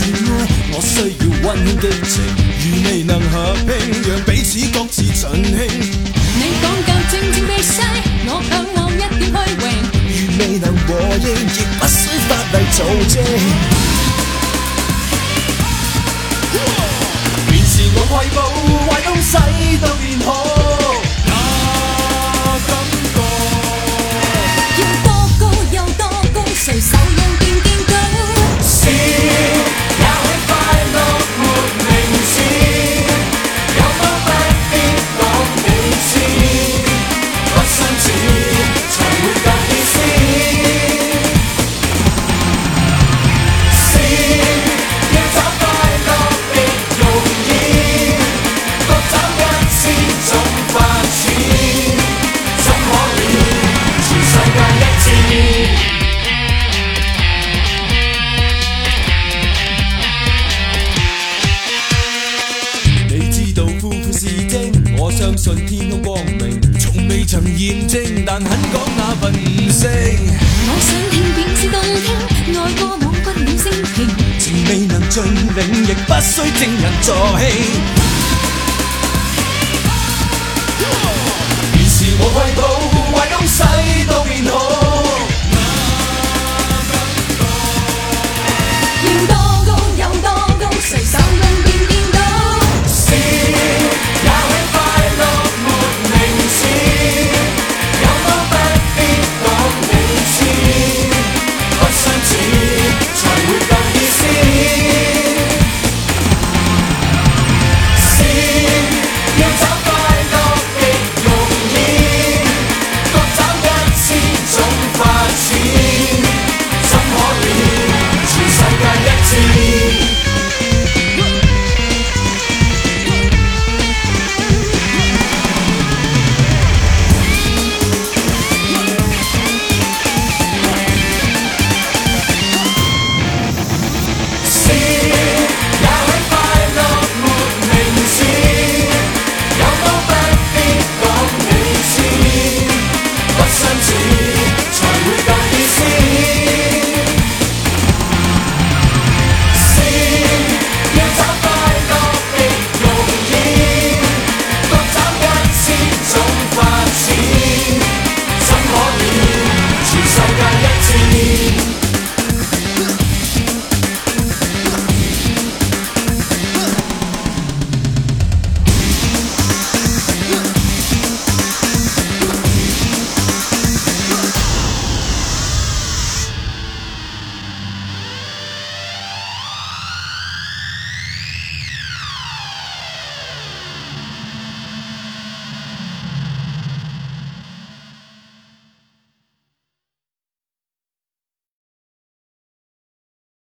我需要温馨的情，如未能合拼，让彼此各自尽兴。你讲究静静地睡，我向往一点虚荣。如未能和应，亦不需法例组证。便是我怀抱。验证，但肯讲那份五声。我想听便是动听，爱过我不了声情，情未能尽领，亦不需证人助兴。